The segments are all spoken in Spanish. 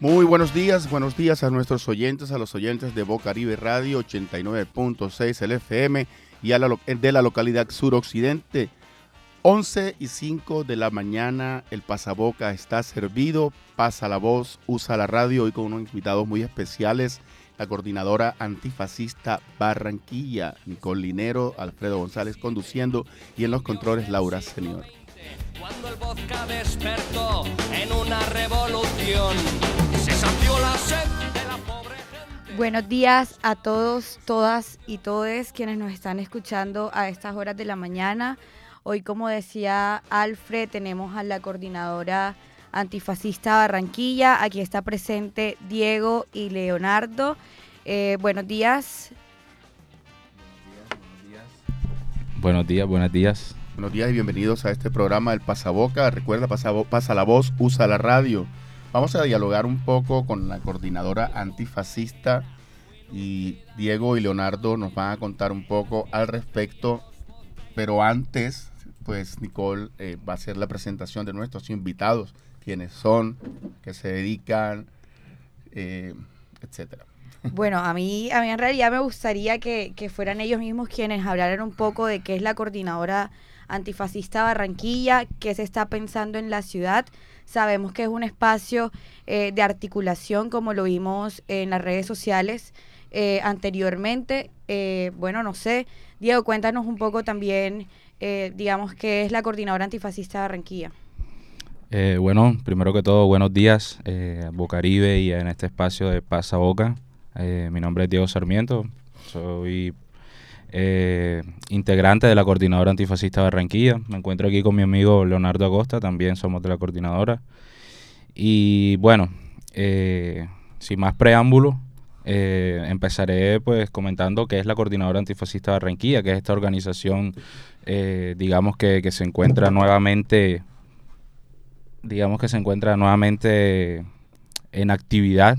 Muy buenos días, buenos días a nuestros oyentes, a los oyentes de Bocaribe Radio 89.6 el FM y a la, de la localidad suroccidente. 11 y 5 de la mañana, el pasaboca está servido, pasa la voz, usa la radio hoy con unos invitados muy especiales, la coordinadora antifascista Barranquilla, Nicole Linero, Alfredo González conduciendo y en los controles Laura Senior. Cuando el vodka despertó en una revolución, se sació la sed de la pobre gente. Buenos días a todos, todas y todes quienes nos están escuchando a estas horas de la mañana. Hoy, como decía Alfred, tenemos a la coordinadora antifascista Barranquilla. Aquí está presente Diego y Leonardo. Eh, buenos días. Buenos días, buenos días. Buenos días y bienvenidos a este programa del Pasaboca. Recuerda, pasa, pasa la voz, usa la radio. Vamos a dialogar un poco con la coordinadora antifascista y Diego y Leonardo nos van a contar un poco al respecto. Pero antes, pues Nicole eh, va a hacer la presentación de nuestros invitados, quienes son, que se dedican, eh, etcétera. Bueno, a mí, a mí en realidad me gustaría que, que, fueran ellos mismos quienes hablaran un poco de qué es la coordinadora antifascista Barranquilla, qué se está pensando en la ciudad. Sabemos que es un espacio eh, de articulación, como lo vimos en las redes sociales eh, anteriormente. Eh, bueno, no sé, Diego, cuéntanos un poco también, digamos, qué es la coordinadora antifascista Barranquilla. bueno, primero que todo, buenos días, a Bocaribe y en este espacio de Pasa Boca. mi nombre es Diego Sarmiento, soy eh, integrante de la coordinadora antifascista Barranquilla. Me encuentro aquí con mi amigo Leonardo Acosta, también somos de la coordinadora. Y bueno, eh, sin más preámbulo, eh, empezaré pues comentando qué es la coordinadora antifascista Barranquilla, que es esta organización, digamos que, se encuentra nuevamente, digamos que se encuentra nuevamente en actividad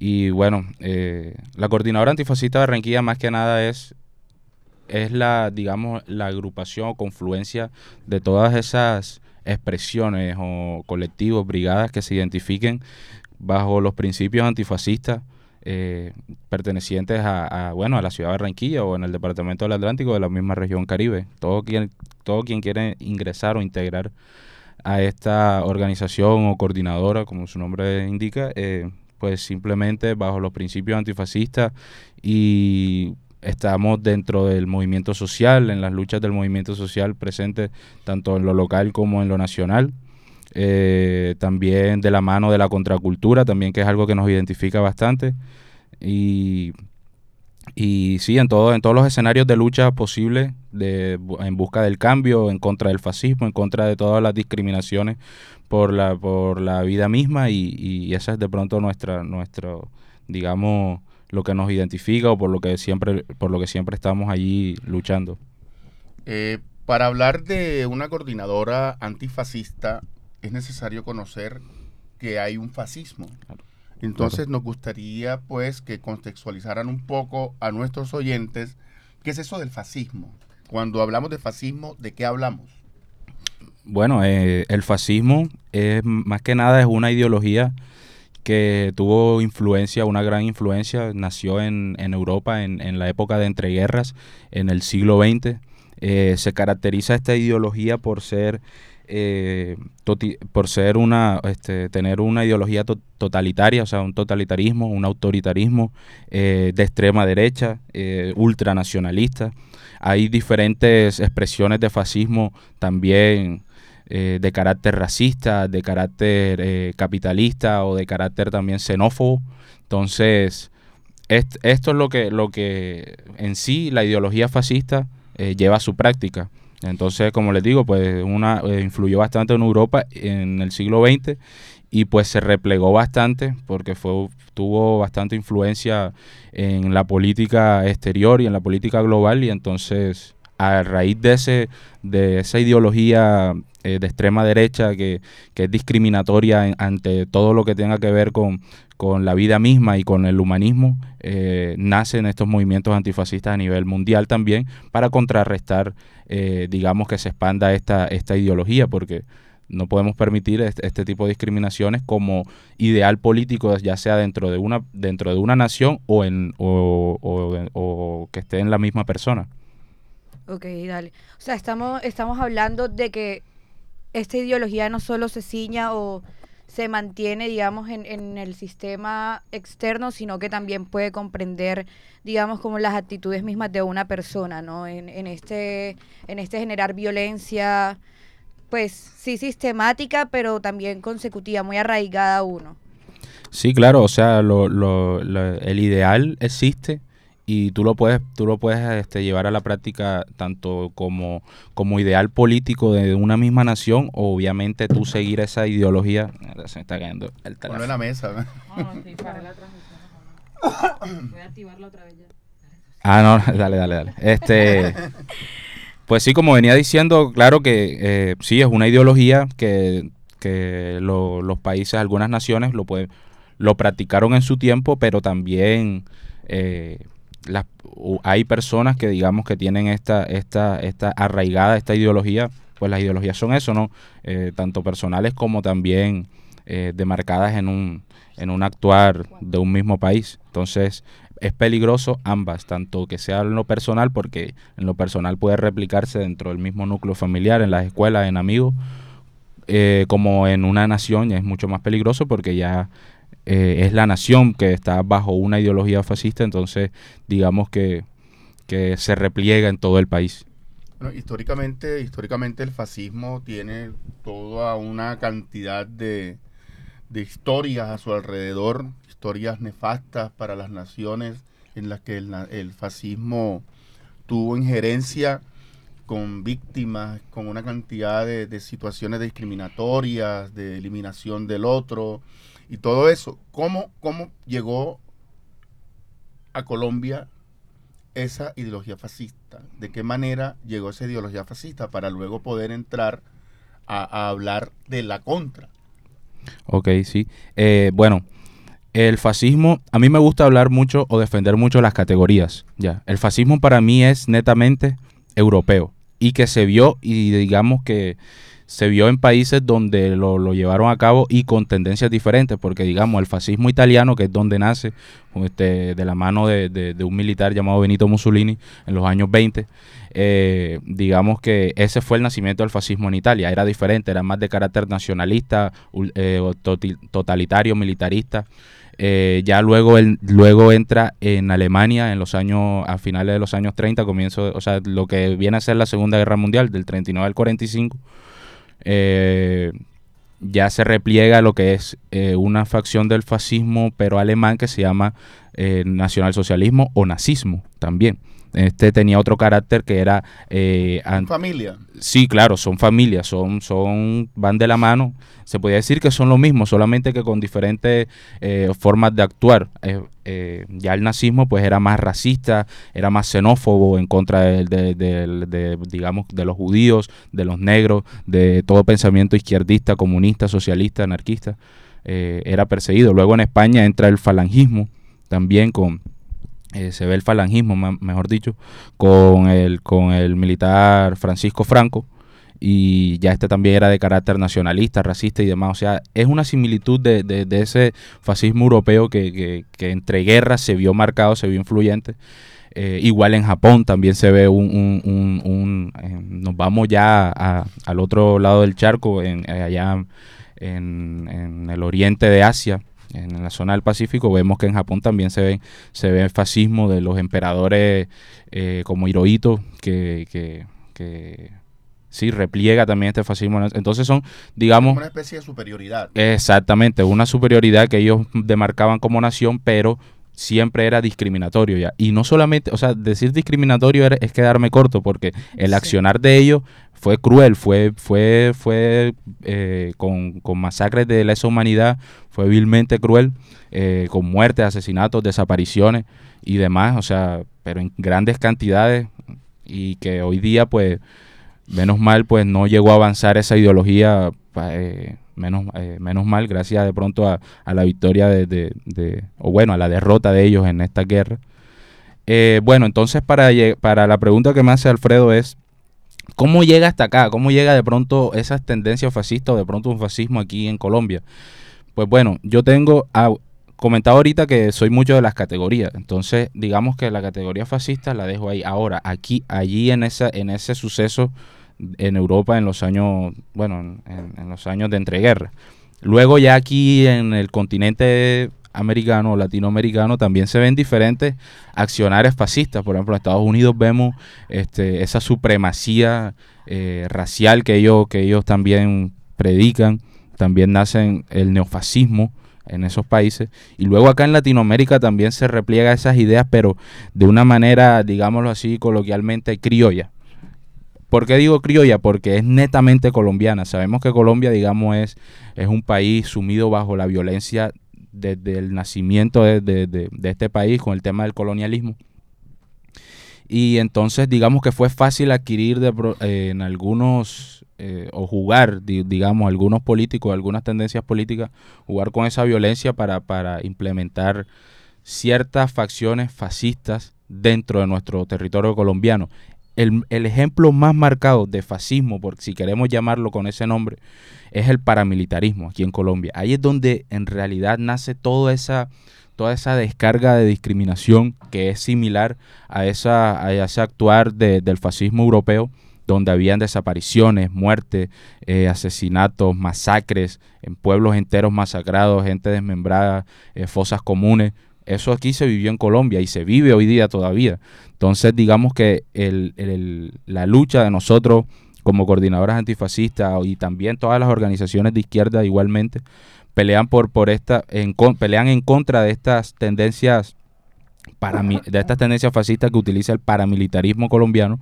y bueno, la coordinadora antifascista Barranquilla más que nada es es la, digamos, la agrupación o confluencia de todas esas expresiones o colectivos, brigadas que se identifiquen bajo los principios antifascistas eh, pertenecientes a, bueno, a la ciudad de Barranquilla o en el departamento del Atlántico de la misma región Caribe. Todo quien, todo quien quiere ingresar o integrar a esta organización o coordinadora, como su nombre indica, eh, pues simplemente bajo los principios antifascistas y estamos dentro del movimiento social, en las luchas del movimiento social presentes tanto en lo local como en lo nacional. Eh, también de la mano de la contracultura, también que es algo que nos identifica bastante. Y, y sí, en, todo, en todos los escenarios de lucha posibles, de, en busca del cambio, en contra del fascismo, en contra de todas las discriminaciones por la, por la vida misma y, y esa es de pronto nuestra, nuestro, digamos, lo que nos identifica o por lo que siempre, por lo que siempre estamos allí luchando. Eh, para hablar de una coordinadora antifascista es necesario conocer que hay un fascismo. Entonces nos gustaría pues que contextualizaran un poco a nuestros oyentes qué es eso del fascismo. Cuando hablamos de fascismo, ¿de qué hablamos? Bueno, eh, el fascismo es más que nada es una ideología que tuvo influencia, una gran influencia, nació en, Europa en, en, la época de entreguerras, en el siglo XX. Eh, se caracteriza esta ideología por ser, eh, por ser una, este, tener una ideología totalitaria, o sea, un totalitarismo, un autoritarismo eh, de extrema derecha, ultranacionalista. Hay diferentes expresiones de fascismo también eh, de carácter racista, de carácter eh, capitalista o de carácter también xenófobo. Entonces, esto es lo que, lo que en sí la ideología fascista eh, lleva a su práctica. Entonces, como les digo, pues una influyó bastante en Europa en el siglo XX y pues se replegó bastante porque fue tuvo bastante influencia en la política exterior y en la política global y entonces a raíz de ese de esa ideología eh, de extrema derecha que, es discriminatoria ante todo lo que tenga que ver con, la vida misma y con el humanismo, eh, nacen estos movimientos antifascistas a nivel mundial también para contrarrestar, eh, digamos, que se expanda esta, esta ideología, porque no podemos permitir este, tipo de discriminaciones como ideal político, ya sea dentro de una, dentro de una nación o, en, o, o que esté en la misma persona. Ok, dale. O sea, estamos, estamos hablando de que esta ideología no solo se ciña o se mantiene, digamos, en, en, el sistema externo, sino que también puede comprender, digamos, como las actitudes mismas de una persona, ¿no? En, en, este, en este generar violencia, pues sí sistemática, pero también consecutiva, muy arraigada a uno. Sí, claro, o sea, lo, lo, el ideal existe, y tú lo puedes tú lo puedes este, llevar a la práctica tanto como como ideal político de una misma nación o obviamente tú seguir esa ideología. Se me está cayendo el teléfono en la mesa voy a activarla otra vez ya. Ah no dale dale dale. Este pues sí como venía diciendo claro que eh, sí es una ideología que que los países algunas naciones lo pueden lo practicaron en su tiempo pero también eh, hay personas que digamos que tienen esta, esta, esta arraigada, esta ideología, pues las ideologías son eso, ¿no? Eh, tanto personales como también eh, demarcadas en un, en un actuar de un mismo país. Entonces, es peligroso ambas, tanto que sea en lo personal, porque en lo personal puede replicarse dentro del mismo núcleo familiar, en las escuelas, en amigos, eh, como en una nación ya es mucho más peligroso porque ya eh, es la nación que está bajo una ideología fascista, entonces digamos que, se repliega en todo el país. históricamente, históricamente el fascismo tiene toda una cantidad de, historias a su alrededor, historias nefastas para las naciones en las que el, fascismo tuvo injerencia con víctimas, con una cantidad de, de, situaciones discriminatorias, de eliminación del otro, y todo eso. ¿Cómo, cómo llegó a Colombia esa ideología fascista? ¿De qué manera llegó esa ideología fascista para luego poder entrar a, hablar de la contra? Ok, sí. Eh, bueno, el fascismo, a mí me gusta hablar mucho o defender mucho las categorías. Ya, el fascismo para mí es netamente europeo y que se vio y digamos que se vio en países donde lo, llevaron a cabo y con tendencias diferentes, porque digamos el fascismo italiano, que es donde nace, este, de la mano de, un militar llamado Benito Mussolini en los años 20, eh, digamos que ese fue el nacimiento del fascismo en Italia, era diferente, era más de carácter nacionalista, eh, totalitario, militarista. Eh, ya luego él, luego entra en Alemania en los años a finales de los años 30 comienzo o sea lo que viene a ser la Segunda Guerra Mundial del 39 al 45 eh, ya se repliega lo que es eh, una facción del fascismo, pero alemán, que se llama eh, nacionalsocialismo o nazismo también. Este tenía otro carácter que era... Eh, ¿Familia? Sí, claro, son familias, son, son, van de la mano. Se podría decir que son lo mismo, solamente que con diferentes eh, formas de actuar. Eh, ya el nazismo pues era más racista, era más xenófobo en contra de, digamos, de los judíos, de los negros, de todo pensamiento izquierdista, comunista, socialista, anarquista. era perseguido. Luego en España entra el falangismo, también con eh, se ve el falangismo, mejor dicho, con el, con el militar Francisco Franco, y ya este también era de carácter nacionalista, racista y demás. O sea, es una similitud de, de, ese fascismo europeo que, que, entre guerras se vio marcado, se vio influyente. Eh, igual en Japón también se ve un... un, eh, nos vamos ya al otro lado del charco, en, allá en, en el oriente de Asia, en la zona del Pacífico, vemos que en Japón también se ve, se ve el fascismo de los emperadores eh, como Hirohito, que, que, que sí, repliega también este fascismo. Entonces son, digamos... Una especie de superioridad. Exactamente, una superioridad que ellos demarcaban como nación, pero siempre era discriminatorio ya. Y no solamente, o sea, decir discriminatorio es quedarme corto, porque el accionar de ellos fue cruel, fue, fue, fue eh, con, con, masacres de lesa humanidad, fue vilmente cruel, eh, con muertes, asesinatos, desapariciones y demás, o sea, pero en grandes cantidades y que hoy día pues menos mal pues no llegó a avanzar esa ideología eh, menos, menos mal gracias de pronto a, la victoria de, o bueno, a la derrota de ellos en esta guerra. Bueno, entonces para, para la pregunta que me hace Alfredo es, ¿cómo llega hasta acá? ¿Cómo llega de pronto esas tendencias fascistas o de pronto un fascismo aquí en Colombia? Pues bueno, yo tengo, ah, comentado ahorita que soy mucho de las categorías, entonces digamos que la categoría fascista la dejo ahí. Ahora, aquí, allí en, esa, en ese suceso en Europa en los años, bueno, en, los años de entreguerra. Luego ya aquí en el continente americano o latinoamericano también se ven diferentes accionarios fascistas. Por ejemplo, en Estados Unidos vemos este, esa supremacía eh, racial que ellos, que ellos también predican. También nace el neofascismo en esos países. Y luego acá en Latinoamérica también se repliega esas ideas, pero de una manera, digámoslo así, coloquialmente criolla. ¿Por qué digo criolla? Porque es netamente colombiana. Sabemos que Colombia, digamos, es, es un país sumido bajo la violencia desde el nacimiento de, este país con el tema del colonialismo. Y entonces, digamos que fue fácil adquirir eh, en algunos, eh, o jugar, digamos, algunos políticos, algunas tendencias políticas, jugar con esa violencia para, para implementar ciertas facciones fascistas dentro de nuestro territorio colombiano el, ejemplo más marcado de fascismo, por si queremos llamarlo con ese nombre, es el paramilitarismo aquí en Colombia. Ahí es donde en realidad nace toda esa, toda esa descarga de discriminación que es similar a, esa, a ese actuar del fascismo europeo, donde habían desapariciones, muertes, eh, asesinatos, masacres, en pueblos enteros masacrados, gente desmembrada, eh, fosas comunes. Eso aquí se vivió en Colombia y se vive hoy día todavía. Entonces, digamos que la lucha de nosotros como coordinadoras antifascistas y también todas las organizaciones de izquierda igualmente pelean por, por esta, en, pelean en contra de estas tendencias para, de estas tendencias fascistas que utiliza el paramilitarismo colombiano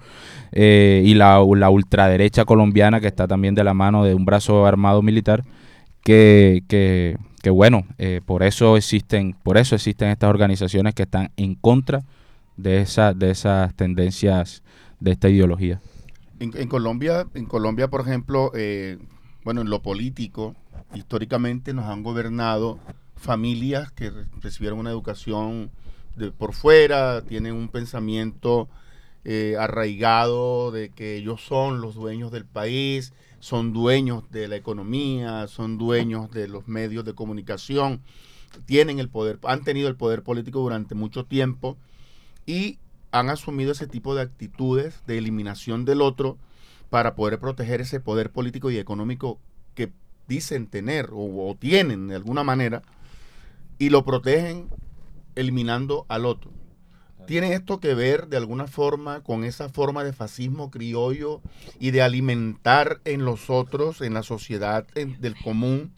eh, y la, ultraderecha colombiana que está también de la mano de un brazo armado militar que que bueno, eh, por eso existen, por eso existen estas organizaciones que están en contra de esa, de esas tendencias de esta ideología. En, Colombia, en Colombia, por ejemplo, eh, bueno, en lo político, históricamente nos han gobernado familias que recibieron una educación de por fuera, tienen un pensamiento eh, arraigado de que ellos son los dueños del país, son dueños de la economía, son dueños de los medios de comunicación, tienen el poder, han tenido el poder político durante mucho tiempo y han asumido ese tipo de actitudes de eliminación del otro para poder proteger ese poder político y económico que dicen tener o, o tienen de alguna manera y lo protegen eliminando al otro. ¿Tiene esto que ver de alguna forma con esa forma de fascismo criollo y de alimentar en los otros, en la sociedad del común,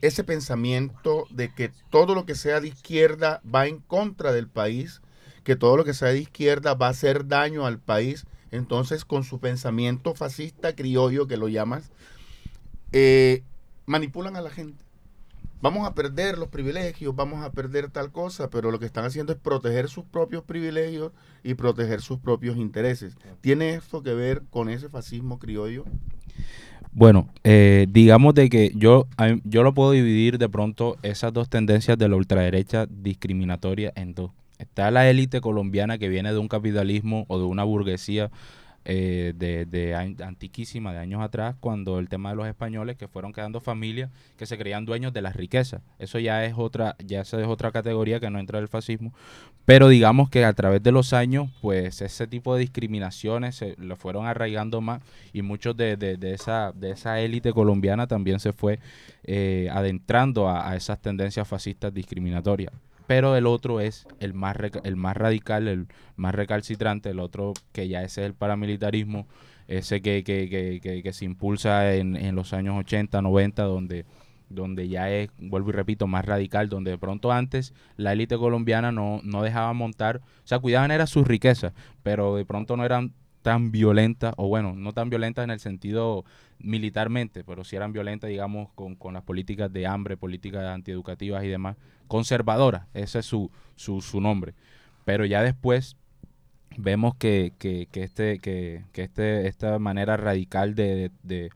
ese pensamiento de que todo lo que sea de izquierda va en contra del país, que todo lo que sea de izquierda va a hacer daño al país? Entonces, con su pensamiento fascista criollo, que lo llamas, eh, manipulan a la gente vamos a perder los privilegios, vamos a perder tal cosa, pero lo que están haciendo es proteger sus propios privilegios y proteger sus propios intereses. ¿Tiene esto que ver con ese fascismo criollo? Bueno, eh, digamos de que yo, yo lo puedo dividir de pronto esas dos tendencias de la ultraderecha discriminatoria en dos. Está la élite colombiana que viene de un capitalismo o de una burguesía eh, de, de, antiquísima, de años atrás, cuando el tema de los españoles que fueron quedando familias que se creían dueños de las riquezas. Eso ya es otra, ya es otra categoría que no entra el fascismo. Pero digamos que a través de los años, pues ese tipo de discriminaciones se lo fueron arraigando más y muchos de, de, esa, de esa élite colombiana también se fue eh, adentrando a esas tendencias fascistas discriminatorias pero el otro es el más, el más radical, el más recalcitrante, el otro que ya ese es el paramilitarismo, ese que, que, que, que, se impulsa en, en, los años 80, 90, donde, donde ya es, vuelvo y repito, más radical, donde de pronto antes la élite colombiana no, no dejaba montar, o sea, cuidaban era sus riquezas, pero de pronto no eran tan violentas, o bueno, no tan violentas en el sentido militarmente, pero sí eran violentas, digamos, con, con las políticas de hambre, políticas antieducativas y demás, conservadora, ese es su, su, su nombre. Pero ya después vemos que, que, que este, que, que este, esta manera radical de, de,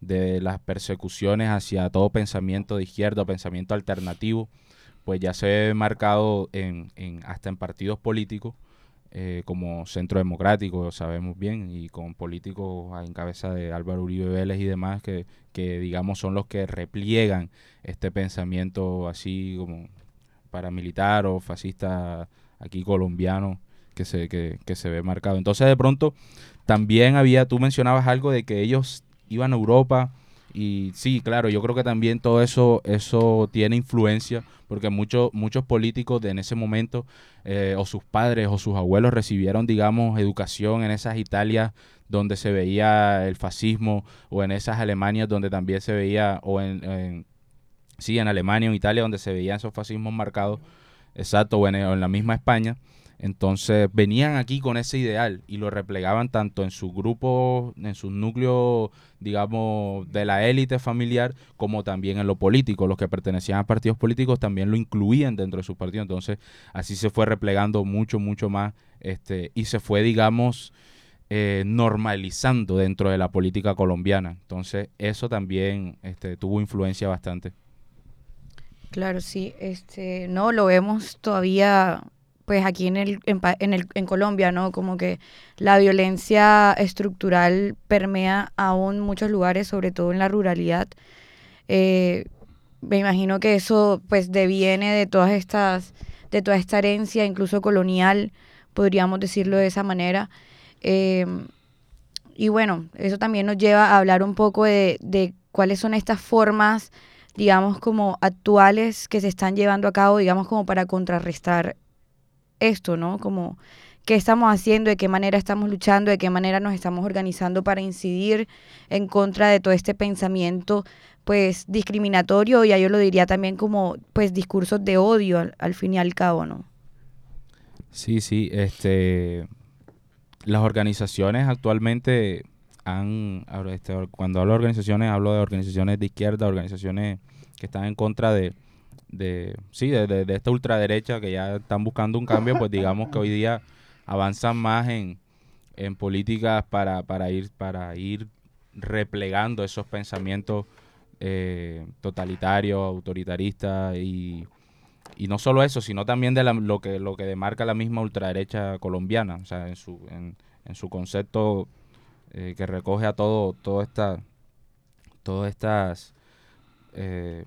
de, las persecuciones hacia todo pensamiento de izquierda pensamiento alternativo, pues ya se ve marcado en, en, hasta en partidos políticos eh, como Centro Democrático, sabemos bien, y con políticos en cabeza de Álvaro Uribe Vélez y demás, que, que digamos son los que repliegan este pensamiento así como paramilitar o fascista aquí colombiano que se, que, que se ve marcado. Entonces de pronto también había, tú mencionabas algo de que ellos iban a Europa y sí, claro, yo creo que también todo eso, eso tiene influencia, porque muchos, muchos políticos de en ese momento, eh, o sus padres o sus abuelos recibieron, digamos, educación en esas Italias donde se veía el fascismo, o en esas Alemanias donde también se veía, o en, sí, en Alemania o en Italia donde se veían esos fascismos marcados, exacto, o en, en la misma España. Entonces venían aquí con ese ideal y lo replegaban tanto en sus grupos, en sus núcleos, digamos, de la élite familiar, como también en lo político. Los que pertenecían a partidos políticos también lo incluían dentro de sus partidos. Entonces así se fue replegando mucho, mucho más este, y se fue, digamos, eh, normalizando dentro de la política colombiana. Entonces eso también este, tuvo influencia bastante. Claro, sí, este, no lo vemos todavía pues aquí en el, en, el, en Colombia, ¿no? Como que la violencia estructural permea aún muchos lugares, sobre todo en la ruralidad. Eh, me imagino que eso pues deviene de todas estas, de toda esta herencia, incluso colonial, podríamos decirlo de esa manera. Eh, y bueno, eso también nos lleva a hablar un poco de, de cuáles son estas formas, digamos, como actuales que se están llevando a cabo, digamos, como para contrarrestar esto, ¿no? Como qué estamos haciendo, de qué manera estamos luchando, de qué manera nos estamos organizando para incidir en contra de todo este pensamiento pues discriminatorio, ya yo lo diría también como pues discursos de odio al, fin y al cabo, ¿no? Sí, sí, este las organizaciones actualmente han este, cuando hablo de organizaciones hablo de organizaciones de izquierda, organizaciones que están en contra de de sí, de, de, esta ultraderecha que ya están buscando un cambio, pues digamos que hoy día avanzan más en, en políticas para, para, ir, para ir replegando esos pensamientos eh, totalitarios, autoritaristas y, y no solo eso, sino también de lo que lo que demarca la misma ultraderecha colombiana, o sea, en su, en, en su concepto eh, que recoge a todo, todo esta, todas estas eh,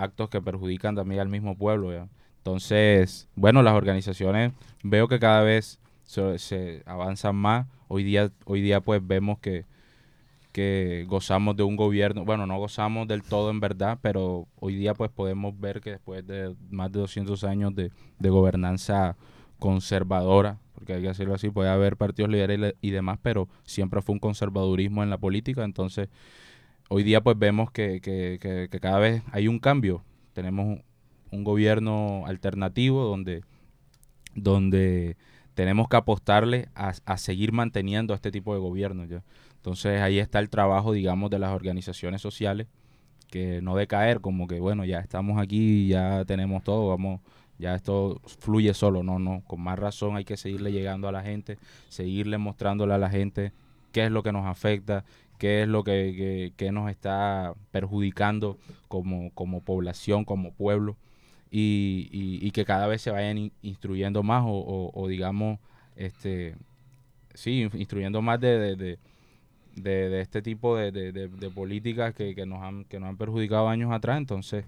actos que perjudican también al mismo pueblo. Entonces, bueno, las organizaciones veo que cada vez se, se, avanzan más. Hoy día, hoy día pues vemos que, que gozamos de un gobierno, bueno, no gozamos del todo en verdad, pero hoy día pues podemos ver que después de más de 200 años de, de gobernanza conservadora, porque hay que decirlo así, puede haber partidos liberales y demás, pero siempre fue un conservadurismo en la política, entonces hoy día pues vemos que, que, que, cada vez hay un cambio. Tenemos un gobierno alternativo donde, donde tenemos que apostarle a, a, seguir manteniendo este tipo de gobierno. Entonces ahí está el trabajo, digamos, de las organizaciones sociales, que no decaer, como que bueno, ya estamos aquí, ya tenemos todo, vamos, ya esto fluye solo, no, no, con más razón hay que seguirle llegando a la gente, seguirle mostrándole a la gente qué es lo que nos afecta, qué es lo que, que, nos está perjudicando como, como, población, como pueblo, y, y, que cada vez se vayan in, instruyendo más o, o, digamos, este, sí, instruyendo más de, de, de, de este tipo de, políticas que, que, nos han, que nos han perjudicado años atrás. Entonces,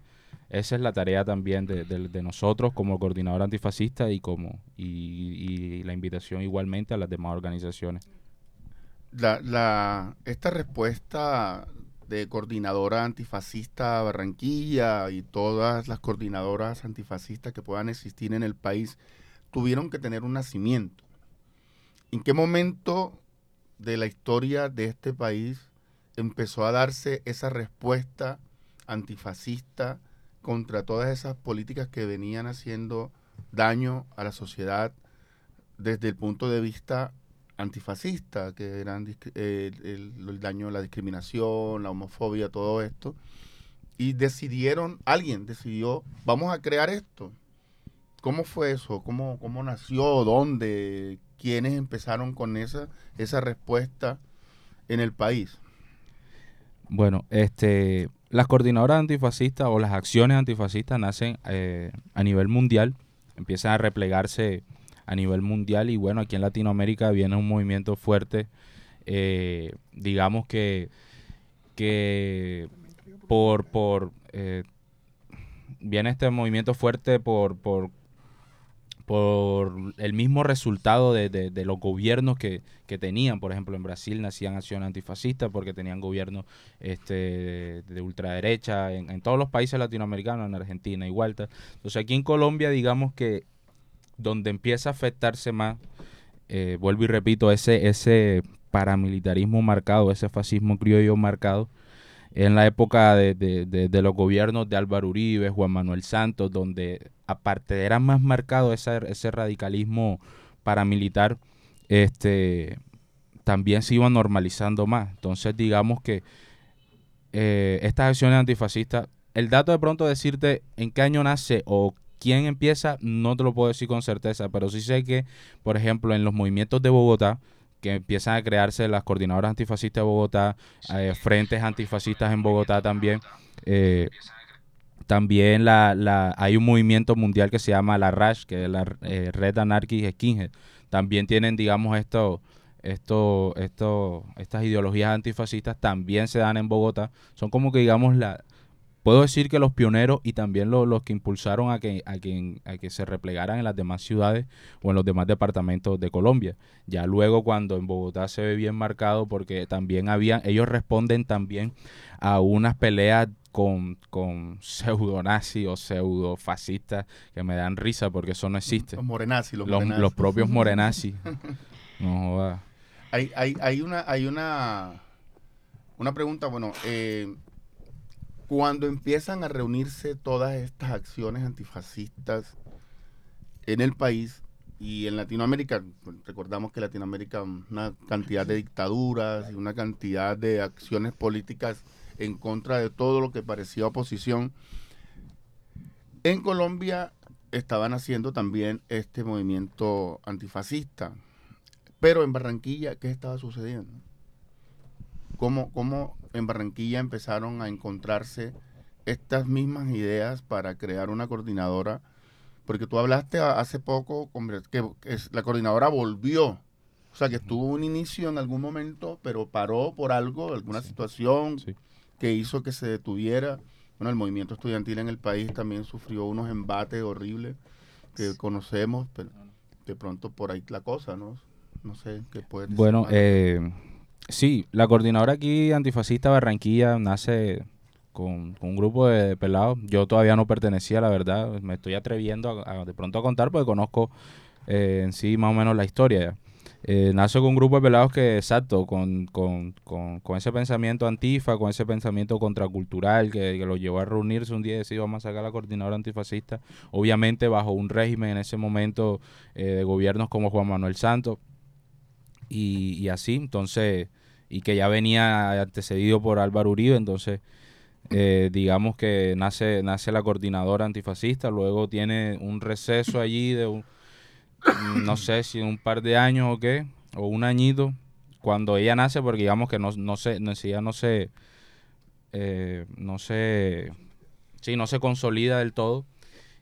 esa es la tarea también de, nosotros como coordinador antifascista y, como, y, y la invitación igualmente a las demás organizaciones la, esta respuesta de coordinadora antifascista Barranquilla y todas las coordinadoras antifascistas que puedan existir en el país tuvieron que tener un nacimiento. ¿En qué momento de la historia de este país empezó a darse esa respuesta antifascista contra todas esas políticas que venían haciendo daño a la sociedad desde el punto de vista antifascista, que eran eh, el, daño, la discriminación, la homofobia, todo esto, y decidieron, alguien decidió, vamos a crear esto. ¿Cómo fue eso? ¿Cómo, cómo nació? ¿Dónde? quienes empezaron con esa, esa respuesta en el país? Bueno, este, las coordinadoras antifascistas o las acciones antifascistas nacen eh, a nivel mundial, empiezan a replegarse a nivel mundial y bueno, aquí en Latinoamérica viene un movimiento fuerte, eh, digamos que, que por, por eh, viene este movimiento fuerte por, por por el mismo resultado de, de, los gobiernos que, que, tenían. Por ejemplo, en Brasil nacían acciones antifascistas porque tenían gobiernos este, de ultraderecha, en, en, todos los países latinoamericanos, en Argentina igual. Entonces aquí en Colombia, digamos que donde empieza a afectarse más, eh, vuelvo y repito, ese, ese paramilitarismo marcado, ese fascismo criollo marcado, en la época de, de, los gobiernos de Álvaro Uribe, Juan Manuel Santos, donde aparte era más marcado ese, ese radicalismo paramilitar, este, también se iba normalizando más. Entonces, digamos que eh, estas acciones antifascistas, el dato de pronto decirte en qué año nace o quién empieza, no te lo puedo decir con certeza, pero sí sé que, por ejemplo, en los movimientos de Bogotá, que empiezan a crearse las coordinadoras antifascistas de Bogotá, eh, frentes antifascistas en Bogotá también. Eh, también la, la, hay un movimiento mundial que se llama la RASH, que es la eh, Red Anarchist Skinhead. También tienen, digamos, esto, esto, esto, estas ideologías antifascistas también se dan en Bogotá. Son como que, digamos, la, Puedo decir que los pioneros y también los que impulsaron a que, a, que, a que se replegaran en las demás ciudades o en los demás departamentos de Colombia. Ya luego cuando en Bogotá se ve bien marcado porque también habían, ellos responden también a unas peleas con, con pseudo nazi o pseudo fascistas que me dan risa porque eso no existe. Los morenazis, los, los, los propios morenazis. no Hay, hay, hay una, hay una, una pregunta, bueno, eh, cuando empiezan a reunirse todas estas acciones antifascistas en el país y en Latinoamérica, pues, recordamos que Latinoamérica una cantidad de dictaduras y una cantidad de acciones políticas en contra de todo lo que parecía oposición. En Colombia estaban haciendo también este movimiento antifascista, pero en Barranquilla, ¿qué estaba sucediendo? ¿Cómo, cómo en Barranquilla empezaron a encontrarse estas mismas ideas para crear una coordinadora, porque tú hablaste hace poco que, la coordinadora volvió, o sea que tuvo un inicio en algún momento, pero paró por algo, alguna situación que hizo que se detuviera. Bueno, el movimiento estudiantil en el país también sufrió unos embates horribles que conocemos, pero de pronto por ahí la cosa, ¿no? No sé qué puede decir. Bueno, eh, Sí, la coordinadora aquí antifascista Barranquilla nace con, un grupo de pelados. Yo todavía no pertenecía, la verdad. Me estoy atreviendo a, de pronto a contar porque conozco eh, en sí más o menos la historia. Eh, nace con un grupo de pelados que, exacto, con, con, con, ese pensamiento antifa, con ese pensamiento contracultural que, lo llevó a reunirse un día y decir vamos a sacar la coordinadora antifascista. Obviamente bajo un régimen en ese momento eh, de gobiernos como Juan Manuel Santos y, así, entonces, y que ya venía antecedido por Álvaro Uribe, entonces, eh, digamos que nace, nace la coordinadora antifascista, luego tiene un receso allí de un, no sé si un par de años o qué, o un añito, cuando ella nace, porque digamos que no, no se, no, no se, eh, no se, sí, no se consolida del todo,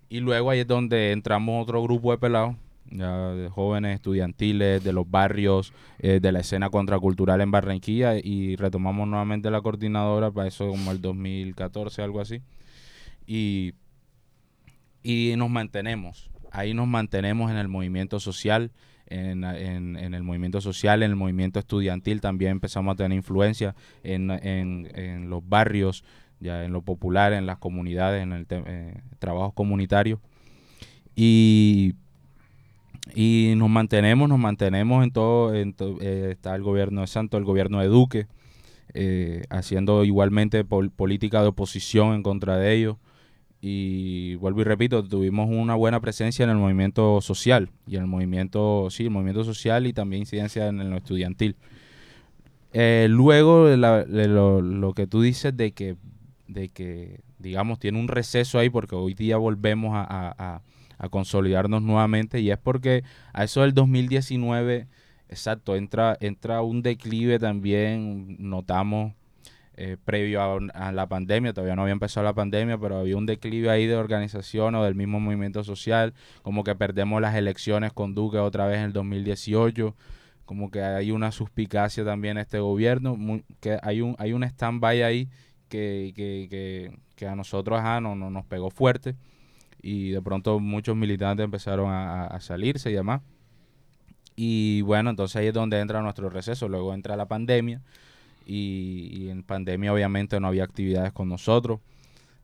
y luego ahí es donde entramos otro grupo de pelados, de jóvenes estudiantiles, de los barrios, eh, de la escena contracultural en Barranquilla y retomamos nuevamente la coordinadora para eso como el 2014, algo así. Y, y nos mantenemos, ahí nos mantenemos en el movimiento social, en, en, en, el movimiento social, en el movimiento estudiantil también empezamos a tener influencia en, en los barrios, ya en lo popular, en las comunidades, en el eh, trabajo comunitario. Y y nos mantenemos, nos mantenemos en todo, en eh, está el gobierno de Santo, el gobierno de Duque, eh, haciendo igualmente política de oposición en contra de ellos. Y vuelvo y repito, tuvimos una buena presencia en el movimiento social, y en el movimiento, sí, el movimiento social y también incidencia en lo estudiantil. Eh, luego lo, que tú dices de que, de que, digamos, tiene un receso ahí, porque hoy día volvemos a consolidarnos nuevamente y es porque a eso del 2019, exacto, entra, entra un declive también, notamos eh, previo a, la pandemia, todavía no había empezado la pandemia, pero había un declive ahí de organización o del mismo movimiento social, como que perdemos las elecciones con Duque otra vez en el 2018, como que hay una suspicacia también este gobierno, que hay un, hay un stand-by ahí que, que, que, a nosotros ajá, no, nos pegó fuerte y de pronto muchos militantes empezaron a, a salirse y demás. Y bueno, entonces ahí es donde entra nuestro receso, luego entra la pandemia y, en pandemia obviamente no había actividades con nosotros.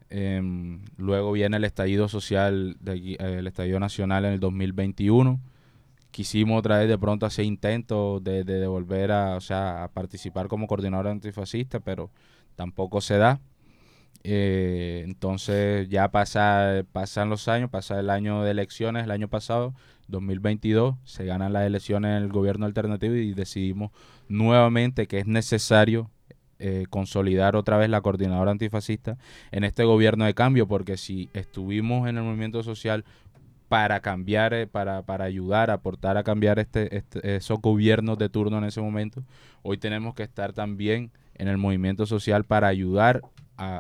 Em, luego viene el estallido social, de, el estallido nacional en el 2021. Quisimos otra vez de pronto hacer intentos de, de, volver a, o sea, a participar como coordinador antifascista, pero tampoco se da. Eh, entonces ya pasa, pasan los años, pasa el año de elecciones, el año pasado, 2022, se ganan las elecciones en el gobierno alternativo y decidimos nuevamente que es necesario eh, consolidar otra vez la coordinadora antifascista en este gobierno de cambio, porque si estuvimos en el movimiento social para cambiar, eh, para, para ayudar, aportar a cambiar este, este, esos gobiernos de turno en ese momento, hoy tenemos que estar también en el movimiento social para ayudar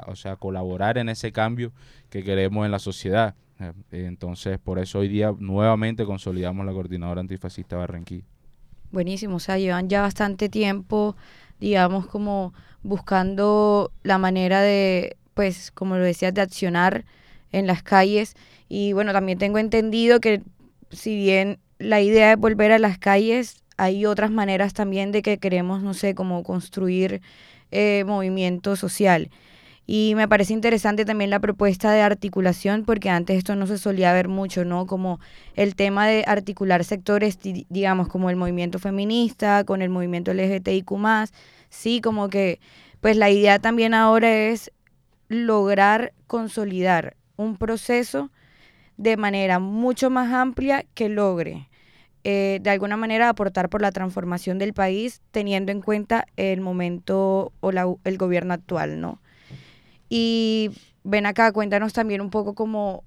o sea, colaborar en ese cambio que queremos en la sociedad. Eh, entonces, por eso hoy día nuevamente consolidamos la coordinadora antifascista Barranquilla. Buenísimo, o sea, llevan ya bastante tiempo, digamos, como buscando la manera de, pues, como lo decías, de accionar en las calles. Y bueno, también tengo entendido que si bien la idea es volver a las calles, hay otras maneras también de que queremos, no sé, como construir eh, movimiento social. Y me parece interesante también la propuesta de articulación, porque antes esto no se solía ver mucho, ¿no? Como el tema de articular sectores, digamos, como el movimiento feminista, con el movimiento LGTIQ, sí, como que, pues la idea también ahora es lograr consolidar un proceso de manera mucho más amplia que logre eh, de alguna manera aportar por la transformación del país teniendo en cuenta el momento o la, el gobierno actual, ¿no? Y ven acá, cuéntanos también un poco cómo,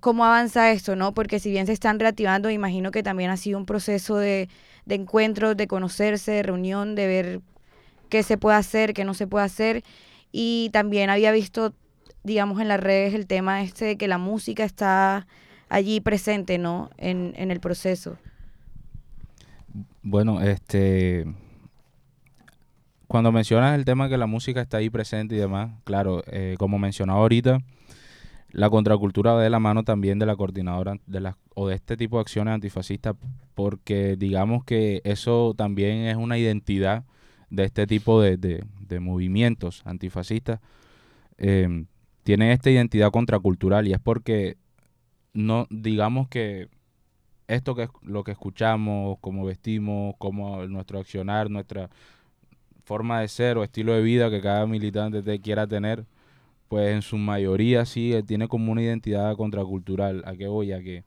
cómo avanza esto, ¿no? Porque si bien se están reactivando, imagino que también ha sido un proceso de, de encuentros, de conocerse, de reunión, de ver qué se puede hacer, qué no se puede hacer. Y también había visto, digamos, en las redes el tema este de que la música está allí presente, ¿no? En, en el proceso. Bueno, este cuando mencionas el tema que la música está ahí presente y demás, claro, eh, como mencionaba ahorita, la contracultura va de la mano también de la coordinadora de las o de este tipo de acciones antifascistas, porque digamos que eso también es una identidad de este tipo de, de, movimientos antifascistas. Eh, tiene esta identidad contracultural y es porque no digamos que esto que es lo que escuchamos, cómo vestimos, cómo nuestro accionar, nuestra forma de ser o estilo de vida que cada militante te quiera tener, pues en su mayoría sí eh, tiene como una identidad contracultural. ¿A qué voy? A que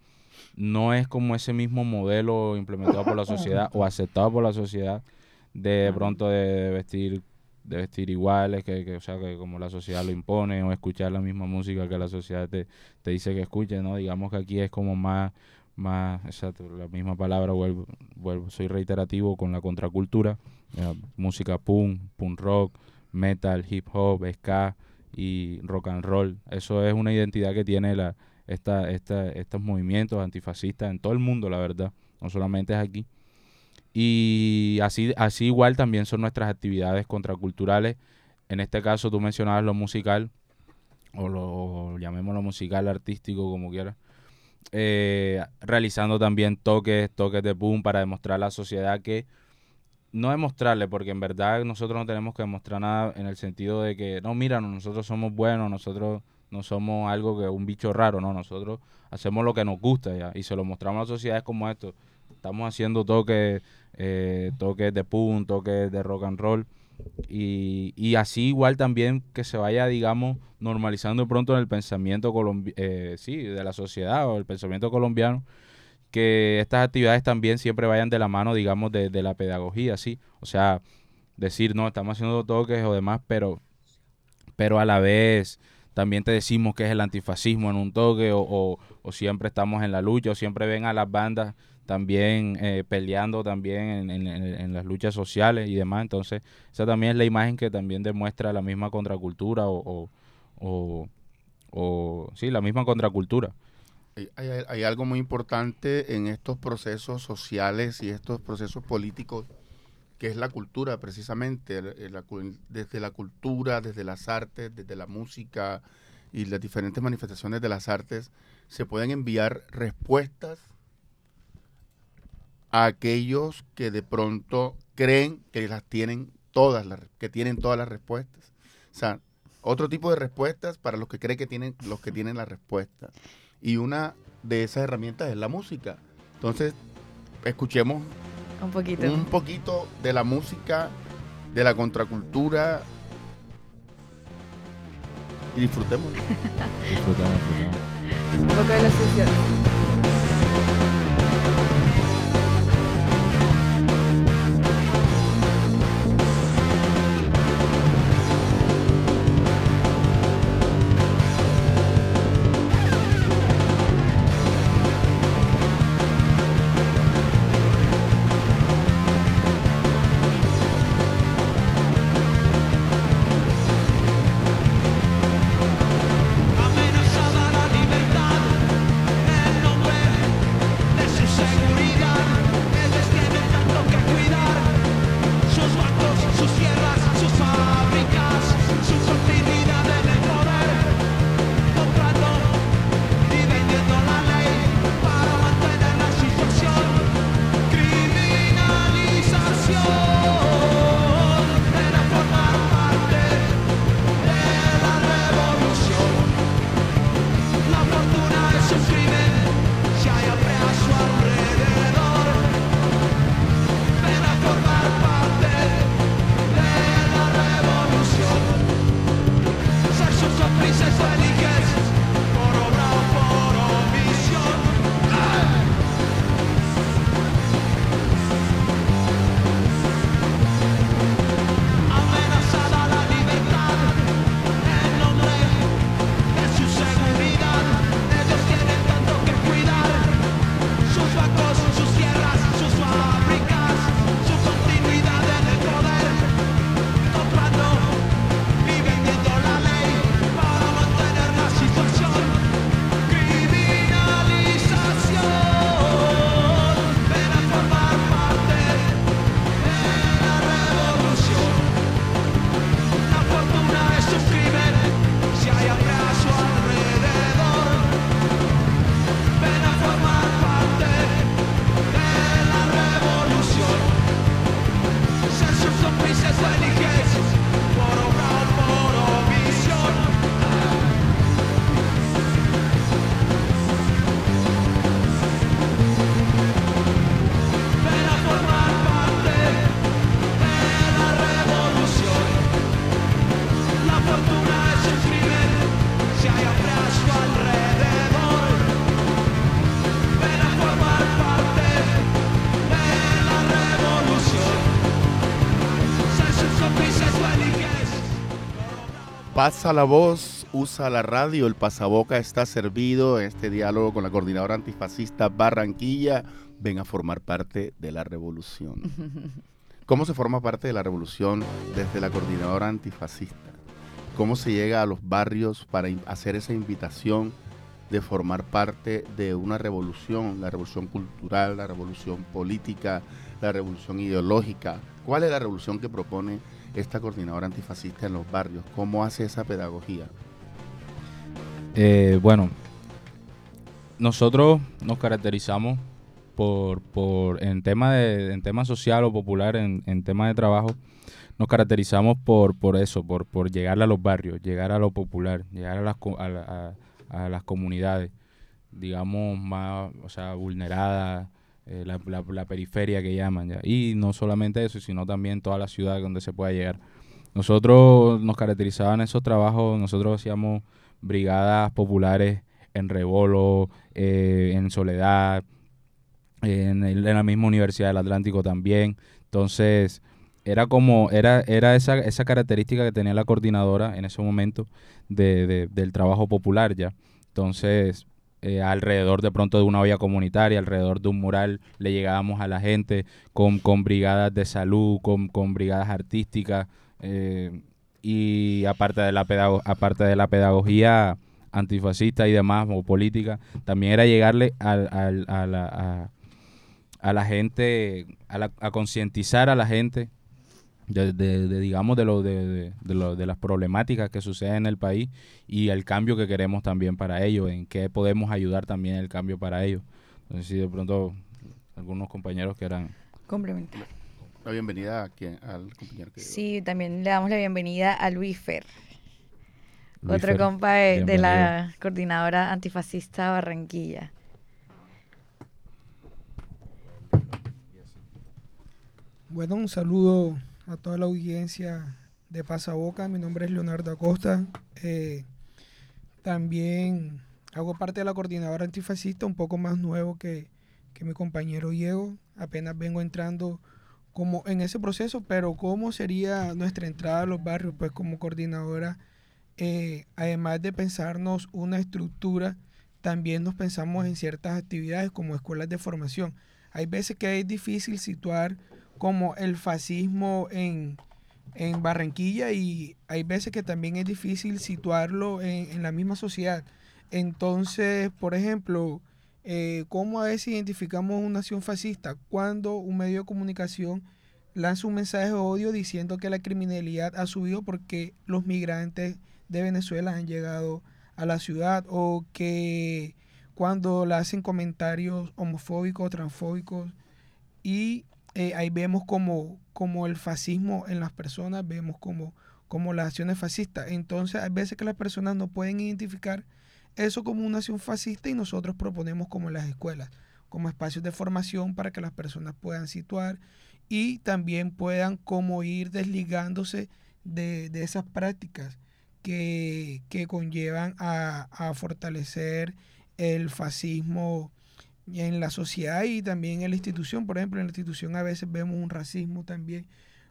no es como ese mismo modelo implementado por la sociedad o aceptado por la sociedad de, pronto de, vestir de vestir iguales, que, o sea, que como la sociedad lo impone, o escuchar la misma música que la sociedad te, te dice que escuche, ¿no? Digamos que aquí es como más, más, exacto, la misma palabra, vuelvo, vuelvo soy reiterativo con la contracultura, eh, música punk, punk rock, metal, hip hop, ska y rock and roll. Eso es una identidad que tiene la, esta, esta, estos movimientos antifascistas en todo el mundo, la verdad. No solamente es aquí. Y así, así igual también son nuestras actividades contraculturales. En este caso tú mencionabas lo musical, o lo llamémoslo musical, artístico, como quieras. Eh, realizando también toques, toques de boom para demostrar a la sociedad que no demostrarle, porque en verdad nosotros no tenemos que demostrar nada en el sentido de que, no, mira, nosotros somos buenos, nosotros no somos algo que un bicho raro, no, nosotros hacemos lo que nos gusta ya, y se lo mostramos a sociedades como esto. Estamos haciendo toques, eh, toques de punk, toques de rock and roll, y, y, así igual también que se vaya, digamos, normalizando pronto en el pensamiento eh, sí, de la sociedad o el pensamiento colombiano, que estas actividades también siempre vayan de la mano, digamos, de, la pedagogía, ¿sí? O sea, decir, no, estamos haciendo toques o demás, pero, pero a la vez también te decimos que es el antifascismo en un toque o, o, siempre estamos en la lucha o siempre ven a las bandas también eh, peleando también en, las luchas sociales y demás. Entonces, esa también es la imagen que también demuestra la misma contracultura o, o, o sí, la misma contracultura. Hay, algo muy importante en estos procesos sociales y estos procesos políticos que es la cultura precisamente, desde la cultura, desde las artes, desde la música y las diferentes manifestaciones de las artes, se pueden enviar respuestas a aquellos que de pronto creen que las tienen todas, las, que tienen todas las respuestas. O sea, otro tipo de respuestas para los que creen que tienen, los que tienen la respuesta. Y una de esas herramientas es la música. Entonces, escuchemos un poquito. Un poquito de la música, de la contracultura. Y disfrutemos. disfrutemos, disfrutemos. Un poco de la Pasa la voz, usa la radio, el pasaboca está servido en este diálogo con la coordinadora antifascista Barranquilla. Ven a formar parte de la revolución. ¿Cómo se forma parte de la revolución desde la coordinadora antifascista? ¿Cómo se llega a los barrios para hacer esa invitación de formar parte de una revolución, la revolución cultural, la revolución política, la revolución ideológica? ¿Cuál es la revolución que propone esta coordinadora antifascista en los barrios? ¿Cómo hace esa pedagogía? Eh, bueno, nosotros nos caracterizamos por, por en tema de en tema social o popular, en, en tema de trabajo, nos caracterizamos por, por eso, por, por llegar a los barrios, llegar a lo popular, llegar a las, a las comunidades, digamos, más, o sea, vulneradas, eh, la, la, periferia que llaman ya. Y no solamente eso, sino también toda la ciudad donde se pueda llegar. Nosotros nos caracterizaban esos trabajos, nosotros hacíamos brigadas populares en Rebolo, eh, en Soledad, en, la misma Universidad del Atlántico también. Entonces, era como, era, era esa, esa característica que tenía la coordinadora en ese momento de, del trabajo popular ya. Entonces, eh, alrededor de pronto de una olla comunitaria, alrededor de un mural, le llegábamos a la gente con, con brigadas de salud, con, con brigadas artísticas, eh, y aparte de la aparte de la pedagogía antifascista y demás o política también era llegarle al, al, a, la, a, la gente a, a concientizar a la gente de, de, digamos de lo de, de, lo, de las problemáticas que suceden en el país y el cambio que queremos también para ellos en qué podemos ayudar también el cambio para ellos. Entonces si de pronto algunos compañeros que eran complementar. La bienvenida a quien, al compañero que Sí, también le damos la bienvenida a Luis Fer, otro compa de, la coordinadora antifascista Barranquilla. Bueno, un saludo a toda la audiencia de Pasaboca. Mi nombre es Leonardo Acosta. Eh, también hago parte de la coordinadora antifascista, un poco más nuevo que, que mi compañero Diego. Apenas vengo entrando como en ese proceso, pero cómo sería nuestra entrada a los barrios, pues como coordinadora, eh, además de pensarnos una estructura, también nos pensamos en ciertas actividades como escuelas de formación. Hay veces que es difícil situar como el fascismo en, en Barranquilla y hay veces que también es difícil situarlo en, en la misma sociedad. Entonces, por ejemplo, eh, ¿cómo a veces identificamos una acción fascista? Cuando un medio de comunicación lanza un mensaje de odio diciendo que la criminalidad ha subido porque los migrantes de Venezuela han llegado a la ciudad o que cuando le hacen comentarios homofóbicos, transfóbicos y eh, ahí vemos como, como el fascismo en las personas, vemos como, como las acciones fascistas. Entonces hay veces que las personas no pueden identificar eso como una acción fascista y nosotros proponemos como las escuelas, como espacios de formación para que las personas puedan situar y también puedan como ir desligándose de, esas prácticas que, conllevan a, a, fortalecer el fascismo en la sociedad y también en la institución. Por ejemplo, en la institución a veces vemos un racismo también.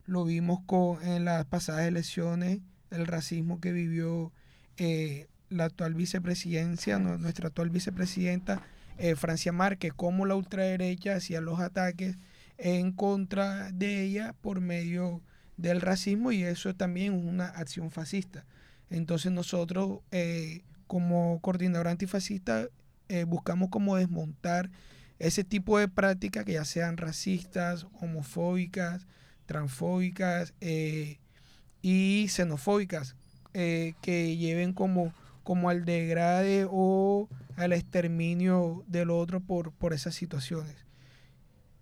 Lo vimos con, en las pasadas elecciones, el racismo que vivió eh, la actual vicepresidencia, nuestra actual vicepresidenta eh, Francia Márquez, cómo la ultraderecha hacía los ataques en contra de ella por medio del racismo y eso también una acción fascista. Entonces nosotros eh, como coordinador antifascista eh, buscamos como desmontar ese tipo de prácticas que ya sean racistas, homofóbicas, transfóbicas y xenofóbicas, que lleven como como al degrade o al exterminio del otro por, por esas situaciones.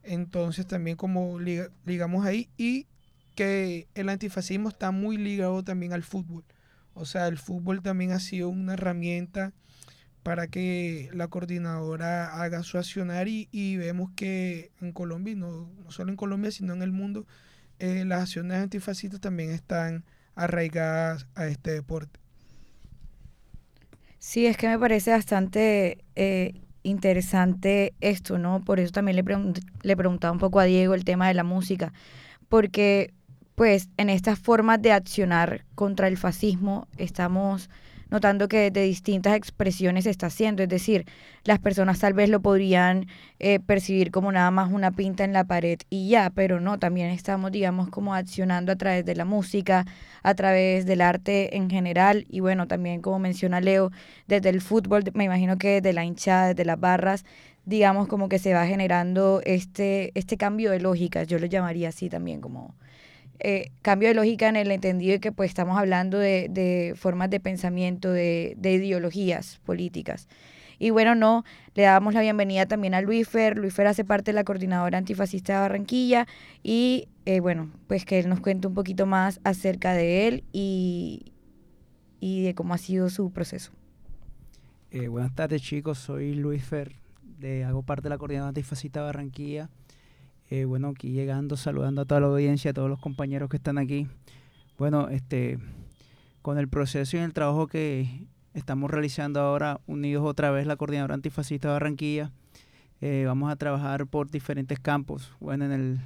Entonces también como ligamos ahí y que el antifascismo está muy ligado también al fútbol. O sea, el fútbol también ha sido una herramienta para que la coordinadora haga su accionar y, vemos que en Colombia, no, solo en Colombia, sino en el mundo, eh, las acciones antifascistas también están arraigadas a este deporte. Sí, es que me parece bastante eh, interesante esto, ¿no? Por eso también le, le preguntaba un poco a Diego el tema de la música, porque pues en estas formas de accionar contra el fascismo estamos notando que de distintas expresiones se está haciendo. Es decir, las personas tal vez lo podrían eh, percibir como nada más una pinta en la pared y ya, pero no, también estamos, digamos, como accionando a través de la música, a través del arte en general y bueno, también como menciona Leo, desde el fútbol, me imagino que desde la hinchada, desde las barras, digamos como que se va generando este, este cambio de lógica, yo lo llamaría así también como eh, cambio de lógica en el entendido de que pues estamos hablando de, de formas de pensamiento, de, de, ideologías políticas. Y bueno, no, le damos la bienvenida también a Luis Fer. Luis Fer hace parte de la coordinadora antifascista de Barranquilla y eh, bueno, pues que él nos cuente un poquito más acerca de él y, y de cómo ha sido su proceso. Eh, buenas tardes chicos, soy Luis Fer, de, hago parte de la coordinadora antifascista de Barranquilla eh, bueno, aquí llegando, saludando a toda la audiencia, a todos los compañeros que están aquí. Bueno, este, con el proceso y el trabajo que estamos realizando ahora, unidos otra vez la Coordinadora Antifascista de Barranquilla, eh, vamos a trabajar por diferentes campos. Bueno, en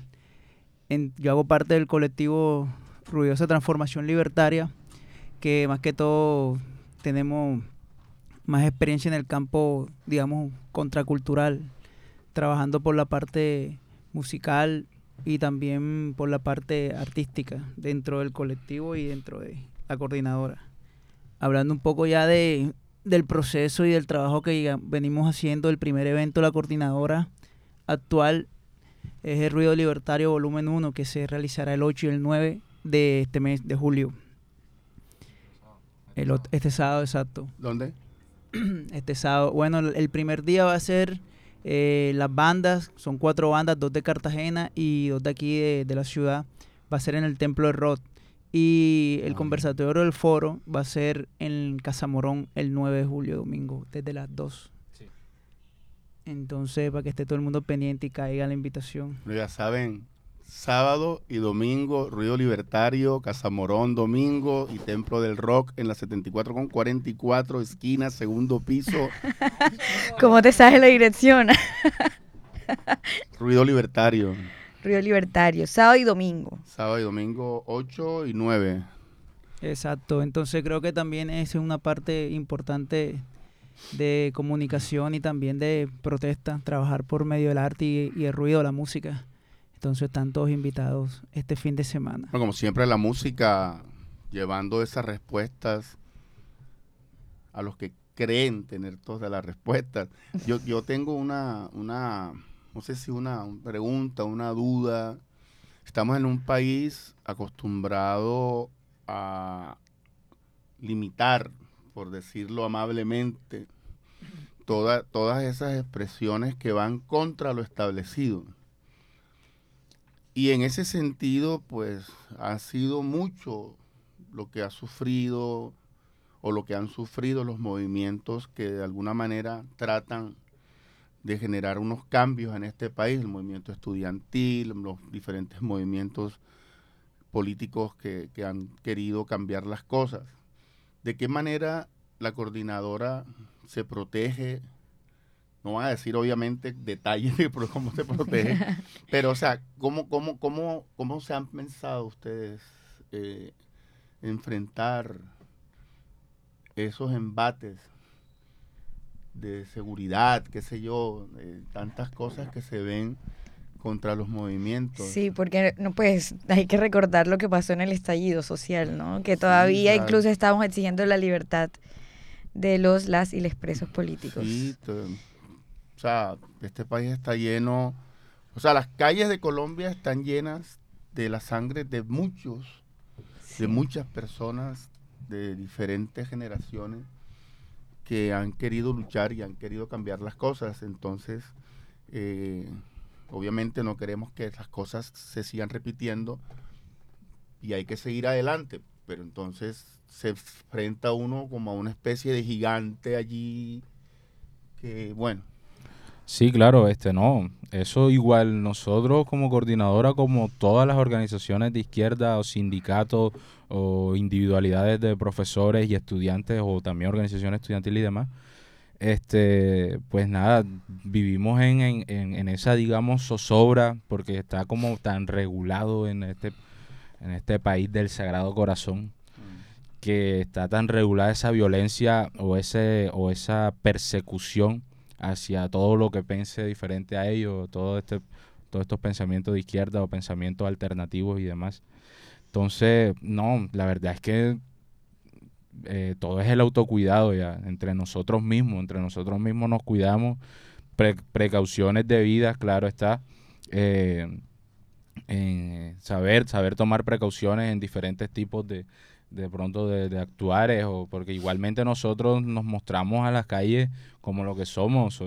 el, yo hago parte del colectivo Ruidosa Transformación Libertaria, que más que todo tenemos más experiencia en el campo, digamos, contracultural, trabajando por la parte musical y también por la parte artística dentro del colectivo y dentro de la coordinadora. Hablando un poco ya de, del proceso y del trabajo que venimos haciendo, el primer evento la coordinadora actual es el Ruido Libertario Volumen 1 que se realizará el 8 y el 9 de este mes de julio. El, este sábado, exacto. ¿Dónde? Este sábado. Bueno, el primer día va a ser eh, las bandas, son cuatro bandas, dos de Cartagena y dos de aquí de, la ciudad. Va a ser en el Templo de Rod. Y el ah. conversatorio del foro va a ser en Casamorón el 9 de julio, domingo, desde las 2. Entonces, para que esté todo el mundo pendiente y caiga la invitación. Ya saben, sábado y domingo, Ruido Libertario, Casamorón domingo y Templo del Rock en la 74 con 44, esquina, segundo piso. ¿Cómo te sabes la dirección? Ruido Libertario. Ruido Libertario, sábado y domingo. Sábado y domingo 8 y 9. Exacto, entonces creo que también es una parte importante de comunicación y también de protesta, trabajar por medio del arte y, y el ruido, la música. Entonces están todos invitados este fin de semana. como siempre la música llevando esas respuestas a los que creen tener todas las respuestas. Yo, yo tengo una, una, no sé si una pregunta, una duda. Estamos en un país acostumbrado a limitar, por decirlo amablemente, todas esas expresiones que van contra lo establecido. Y en ese sentido, pues ha sido mucho lo que ha sufrido o lo que han sufrido los movimientos que de alguna manera tratan de generar unos cambios en este país, el movimiento estudiantil, los diferentes movimientos políticos que, que han querido cambiar las cosas. ¿De qué manera la coordinadora se protege no van a decir obviamente detalles de cómo se protege, pero o sea, ¿cómo, cómo, cómo, cómo se han pensado ustedes eh, enfrentar esos embates de seguridad, qué sé yo, tantas cosas que se ven contra los movimientos. Sí, porque no pues hay que recordar lo que pasó en el estallido social, ¿no? Que todavía incluso estamos exigiendo la libertad de los, las y los presos políticos. Sí, o sea, este país está lleno, o sea, las calles de Colombia están llenas de la sangre de muchos, de muchas personas de diferentes generaciones que han querido luchar y han querido cambiar las cosas. Entonces, eh, obviamente no queremos que esas cosas se sigan repitiendo y hay que seguir adelante. Pero entonces se enfrenta uno como a una especie de gigante allí que, bueno, Sí, claro, este no. Eso igual nosotros como coordinadora, como todas las organizaciones de izquierda o sindicatos o individualidades de profesores y estudiantes o también organizaciones estudiantiles y demás, este, pues nada, vivimos en, en, en, esa, digamos, zozobra porque está como tan regulado en este, en este país del Sagrado Corazón que está tan regulada esa violencia o ese o esa persecución hacia todo lo que pense diferente a ellos, todo este, todos estos pensamientos de izquierda o pensamientos alternativos y demás. Entonces, no, la verdad es que eh, todo es el autocuidado ya, entre nosotros mismos, entre nosotros mismos nos cuidamos, precauciones debidas, claro está, eh, saber, saber tomar precauciones en diferentes tipos de, de pronto de, de, actuar, o porque igualmente nosotros nos mostramos a las calles como lo que somos,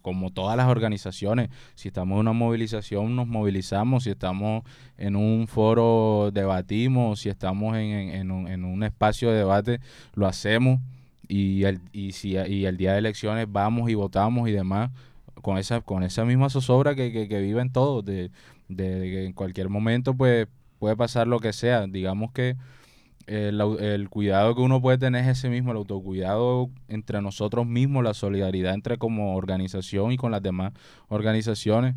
como todas las organizaciones. Si estamos en una movilización, nos movilizamos, si estamos en un foro, debatimos, si estamos en, en, un, en un, espacio de debate, lo hacemos. Y el, y, si, y el día de elecciones vamos y votamos y demás, con esa, con esa misma zozobra que, que, que viven todos, de, de que en cualquier momento pues puede pasar lo que sea. Digamos que el, cuidado que uno puede tener es ese mismo, el autocuidado entre nosotros mismos, la solidaridad entre como organización y con las demás organizaciones.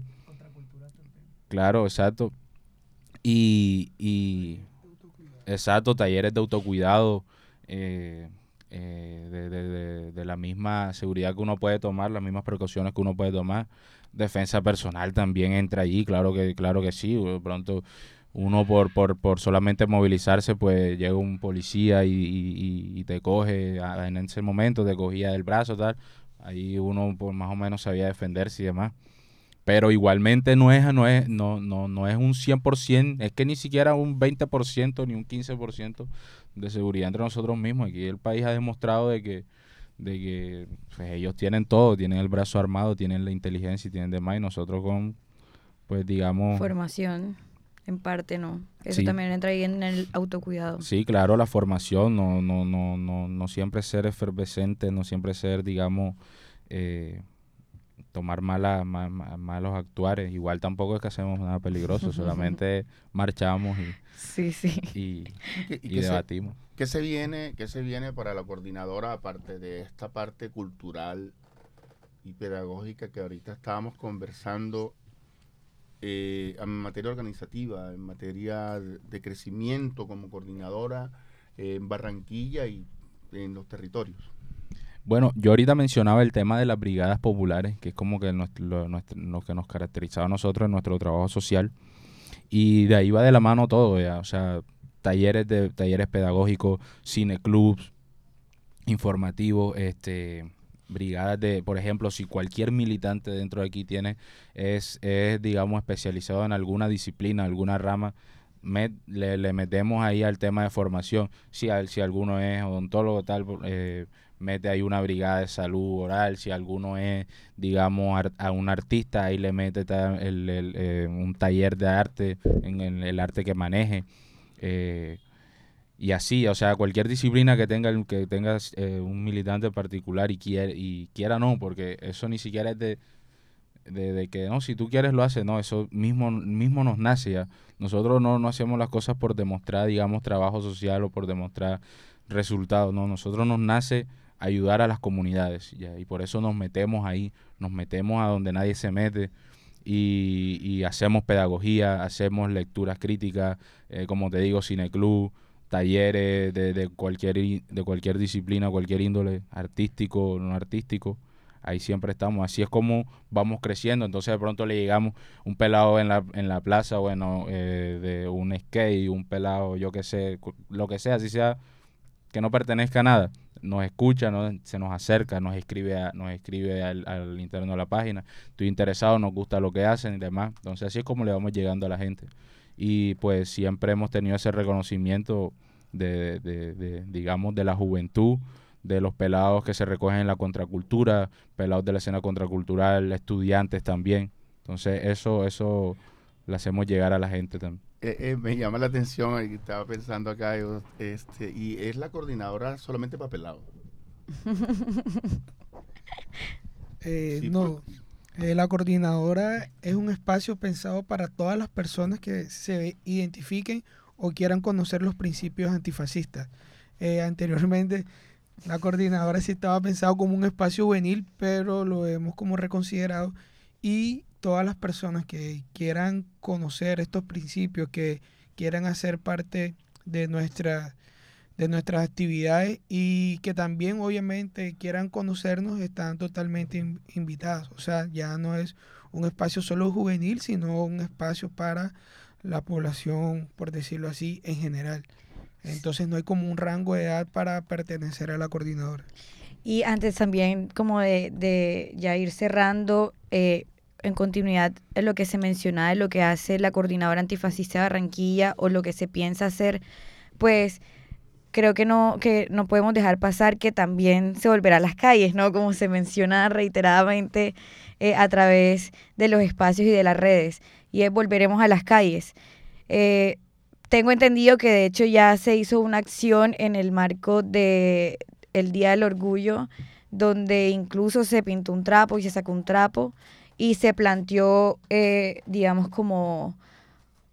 Claro, exacto. Y, y exacto, talleres de autocuidado, eh, eh, de, de- de- de la misma seguridad que uno puede tomar, las mismas precauciones que uno puede tomar. Defensa personal también entra allí, claro que, claro que sí. De pronto uno por, por, por solamente movilizarse, pues llega un policía y, y- te coge, en ese momento te cogía del brazo, tal. Ahí uno pues, más o menos sabía defenderse y demás. Pero igualmente no es, no es, no, no, no es un 100%, es que ni siquiera un 20% ni un 15% de seguridad entre nosotros mismos. Aquí el país ha demostrado de que, de que pues, ellos tienen todo, tienen el brazo armado, tienen la inteligencia y tienen demás, y nosotros con, pues digamos... Formación, en parte no. Eso Sí. también entra ahí en el autocuidado. Sí, claro, la formación, no, no, no, no, no siempre ser efervescente, no siempre ser, digamos, eh, tomar mala, ma- ma- malos actuares. Igual tampoco es que hacemos nada peligroso, solamente marchamos y, Sí, sí. y, ¿Y qué- y y qué se- debatimos. ¿Qué se viene, qué se viene para la coordinadora aparte de esta parte cultural y pedagógica que ahorita estábamos conversando eh, en materia organizativa, en materia de crecimiento como coordinadora eh, en Barranquilla y en los territorios? Bueno, yo ahorita mencionaba el tema de las brigadas populares, que es como que lo, que nos caracterizaba a nosotros en nuestro trabajo social. Y de ahí va de la mano todo. O sea, talleres de talleres pedagógicos, cineclubs, informativos, este brigadas de, por ejemplo, si cualquier militante dentro de aquí tiene, es, es digamos, especializado en alguna disciplina, alguna rama, le, le metemos ahí al tema de formación. Si, al- si alguno es odontólogo, tal, eh, mete ahí una brigada de salud oral, si alguno es, digamos, a un artista, ahí le mete ta- el- el, eh, un taller de arte, en, el- el arte que maneje. eh, y así, o sea, cualquier disciplina que tenga que tengas eh, un militante particular y quiera, y quiera no, porque eso ni siquiera es de, de, de que no, si tú quieres lo haces, no, eso mismo, mismo nos nace ya. Nosotros no, no hacemos las cosas por demostrar, digamos, trabajo social o por demostrar resultados, no, nosotros nos nace ayudar a las comunidades ya, y por eso nos metemos ahí, nos metemos a donde nadie se mete y, y hacemos pedagogía, hacemos lecturas críticas, eh, como te digo, cineclub, talleres de, cualquier de cualquier disciplina, cualquier índole, artístico, no artístico. Ahí siempre estamos. Así es como vamos creciendo. Entonces de pronto le llegamos un pelado en la, en la plaza, bueno, eh, de un skate, un pelado, yo qué sé, lo que sea, así sea que no pertenezca a nada. Nos escucha, nos- se nos acerca, nos escribe, a- nos escribe al, al interno de la página. Estoy interesado, nos gusta lo que hacen y demás. Entonces así es como le vamos llegando a la gente y pues siempre hemos tenido ese reconocimiento de, de- de, digamos, de la juventud, de los pelados que se recogen en la contracultura, pelados de la escena contracultural, estudiantes también. Entonces eso, eso le hacemos llegar a la gente también. Eh, eh, me llama la atención, y estaba pensando acá, yo, este, y es la coordinadora solamente para pelados. Eh, Sí, no, eh, la coordinadora es un espacio pensado para todas las personas que se identifiquen o quieran conocer los principios antifascistas. Eh, anteriormente, la coordinadora sí estaba pensado como un espacio juvenil, pero lo hemos como reconsiderado y todas las personas que quieran conocer estos principios, que quieran hacer parte de nuestra de nuestras actividades y que también obviamente quieran conocernos están totalmente in- invitados. O sea, ya no es un espacio solo juvenil, sino un espacio para la población, por decirlo así, en general. Entonces no hay como un rango de edad para pertenecer a la coordinadora. Y antes también como de, de ya ir cerrando, eh, en continuidad en lo que se menciona de lo que hace la coordinadora antifascista de Barranquilla o lo que se piensa hacer, pues creo que no, que no podemos dejar pasar que también se volverá a las calles, ¿no? Como se menciona reiteradamente eh, a través de los espacios y de las redes. Y es volveremos a las calles. Eh, tengo entendido que de hecho ya se hizo una acción en el marco de el Día del Orgullo, donde incluso se pintó un trapo y se sacó un trapo y se planteó, eh, digamos, como,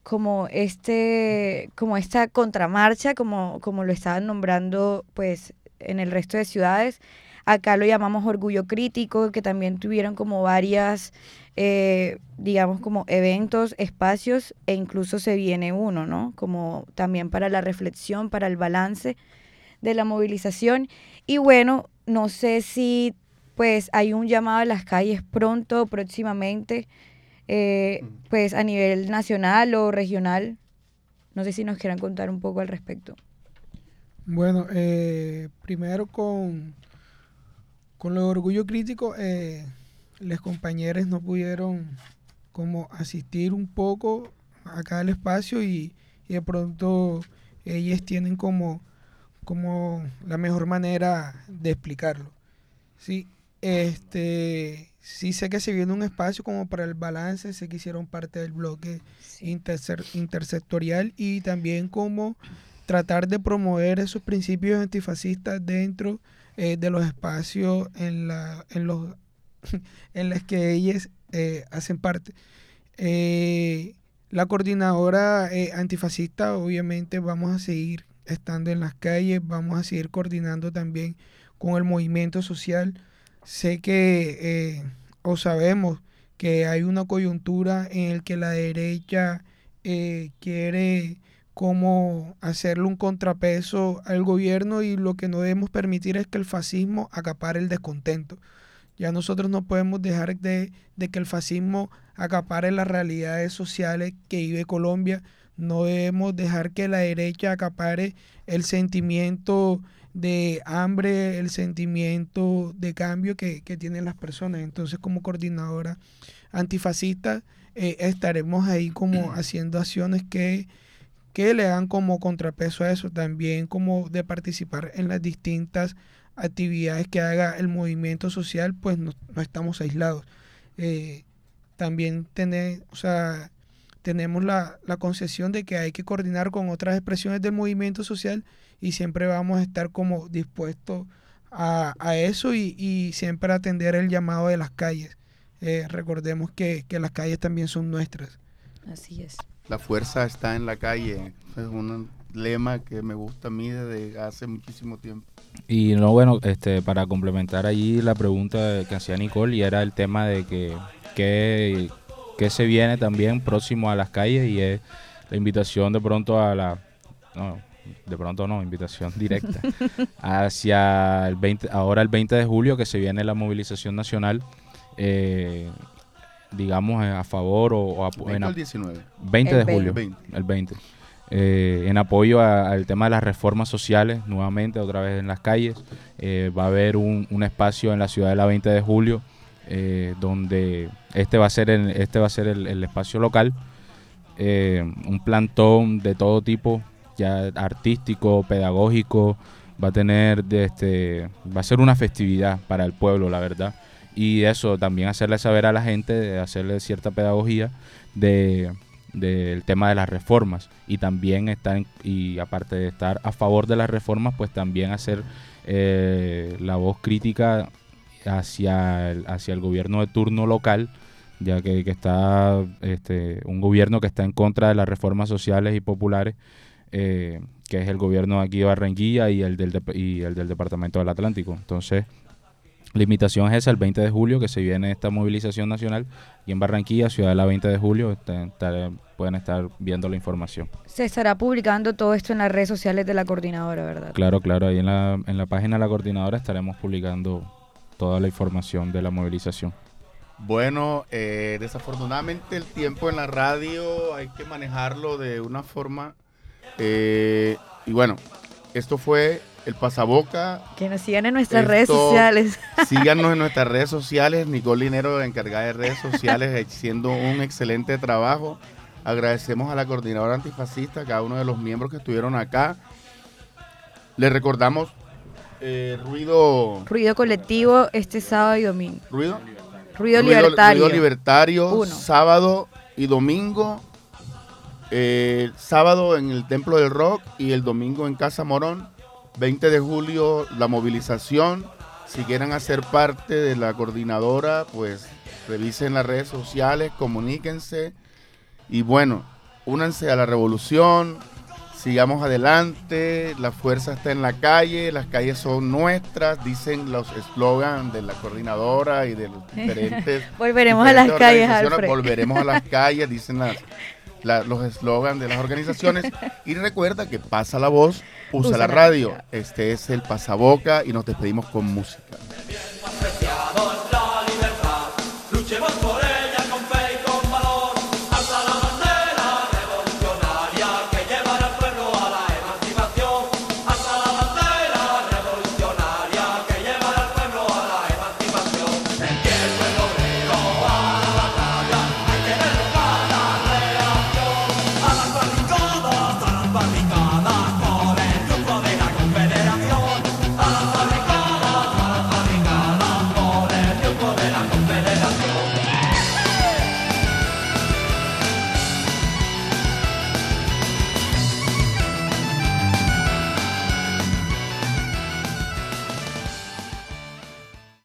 como este, como esta contramarcha, como, como lo estaban nombrando, pues, en el resto de ciudades, Acá lo llamamos orgullo crítico, que también tuvieron como varias, eh, digamos, como eventos, espacios, e incluso se viene uno, ¿no? Como también para la reflexión, para el balance de la movilización. Y bueno, no sé si pues hay un llamado a las calles pronto, próximamente, eh, pues a nivel nacional o regional. No sé si nos quieran contar un poco al respecto. Bueno, eh, primero con, con lo de orgullo crítico, eh, los compañeros no pudieron como asistir un poco acá al espacio y, y de pronto ellos tienen como, como la mejor manera de explicarlo. Sí, este, sí sé que se viene un espacio como para el balance, sé que hicieron parte del bloque intersectorial y también como tratar de promover esos principios antifascistas dentro eh, de los espacios en, la, en, los, en los que ellos eh, hacen parte. Eh, la coordinadora antifascista, obviamente, vamos a seguir estando en las calles, vamos a seguir coordinando también con el movimiento social sé que eh, o sabemos que hay una coyuntura en el que la derecha eh, quiere como hacerle un contrapeso al gobierno y lo que no debemos permitir es que el fascismo acapare el descontento. Ya nosotros no podemos dejar de, de que el fascismo acapare las realidades sociales que vive Colombia. No debemos dejar que la derecha acapare el sentimiento de hambre, el sentimiento de cambio que, tienen las personas. Entonces, como coordinadora antifascista, eh, estaremos ahí como haciendo acciones que, que le dan como contrapeso a eso, también como de participar en las distintas actividades que haga el movimiento social, pues no, estamos aislados. Eh, también tener, o sea, tenemos la, la concesión de que hay que coordinar con otras expresiones del movimiento social y siempre vamos a estar como dispuestos a, eso y, siempre atender el llamado de las calles. Eh, recordemos que, las calles también son nuestras. Así es. La fuerza está en la calle. Es un lema que me gusta a mí desde hace muchísimo tiempo. Y no, bueno, este, para complementar allí la pregunta que hacía Nicole, y era el tema de que, que, que se viene también próximo a las calles y es la invitación de pronto a la, de pronto no, invitación directa, hacia el 20, ahora el 20 de julio que se viene la movilización nacional, eh, digamos a favor o, a, 20 el 19. 20 de julio, el 20. Eh, en apoyo al tema de las reformas sociales, nuevamente otra vez en las calles. Eh, va a haber un, un, espacio en la ciudad de la 20 de julio, donde este va a ser el, este va a ser el espacio local. un plantón de todo tipo ya artístico, pedagógico, va a tener este, va a ser una festividad para el pueblo, la verdad. Y eso también hacerle saber a la gente, hacerle cierta pedagogía de del tema de las reformas y también estar y aparte de estar a favor de las reformas pues también hacer eh, la voz crítica hacia el, hacia el gobierno de turno local ya que, que, está este, un gobierno que está en contra de las reformas sociales y populares eh, que es el gobierno aquí de Barranquilla y el, del y el del Departamento del Atlántico. Entonces, la invitación es esa, el 20 de julio, que se viene esta movilización nacional y en Barranquilla, ciudad de la 20 de julio, pueden estar viendo la información. Se estará publicando todo esto en las redes sociales de la coordinadora, ¿verdad? Claro, claro, ahí en la, en la página de la coordinadora estaremos publicando toda la información de la movilización. Bueno, eh, desafortunadamente el tiempo en la radio hay que manejarlo de una forma eh, y bueno, esto fue el pasaboca. Que nos sigan en nuestras redes sociales. Síganos en nuestras redes sociales. Nicole Linero, encargada de redes sociales, haciendo un excelente trabajo. Agradecemos a la coordinadora antifascista, a cada uno de los miembros que estuvieron acá. Les recordamos eh, ruido. Ruido colectivo este sábado y domingo. ¿Ruido? Ruido, libertario. Ruido libertario, sábado y domingo el sábado en el Templo del Rock y el domingo en Casa Morón. 20 de julio la movilización. Si quieren hacer parte de la coordinadora, pues revisen las redes sociales, comuníquense y bueno, únanse a la revolución. Sigamos adelante, la fuerza está en la calle, las calles son nuestras, dicen los eslogans de la coordinadora y de los diferentes. Volveremos a las calles, Alfred. Volveremos a las calles, dicen las, la- los eslogans de las organizaciones. Y recuerda que pasa la voz, usa, Usa la la radio. radio. Este es el pasaboca y nos despedimos con música.